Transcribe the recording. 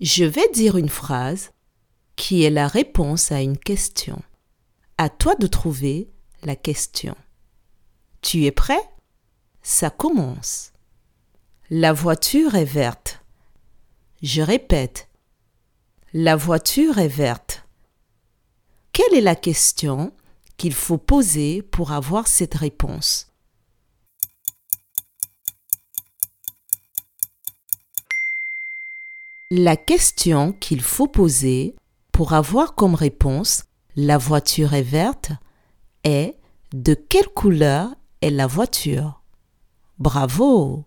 Je vais dire une phrase qui est la réponse à une question. À toi de trouver la question. Tu es prêt? Ça commence. La voiture est verte. Je répète. La voiture est verte. Quelle est la question qu'il faut poser pour avoir cette réponse? La question qu'il faut poser pour avoir comme réponse la voiture est verte est de quelle couleur est la voiture? Bravo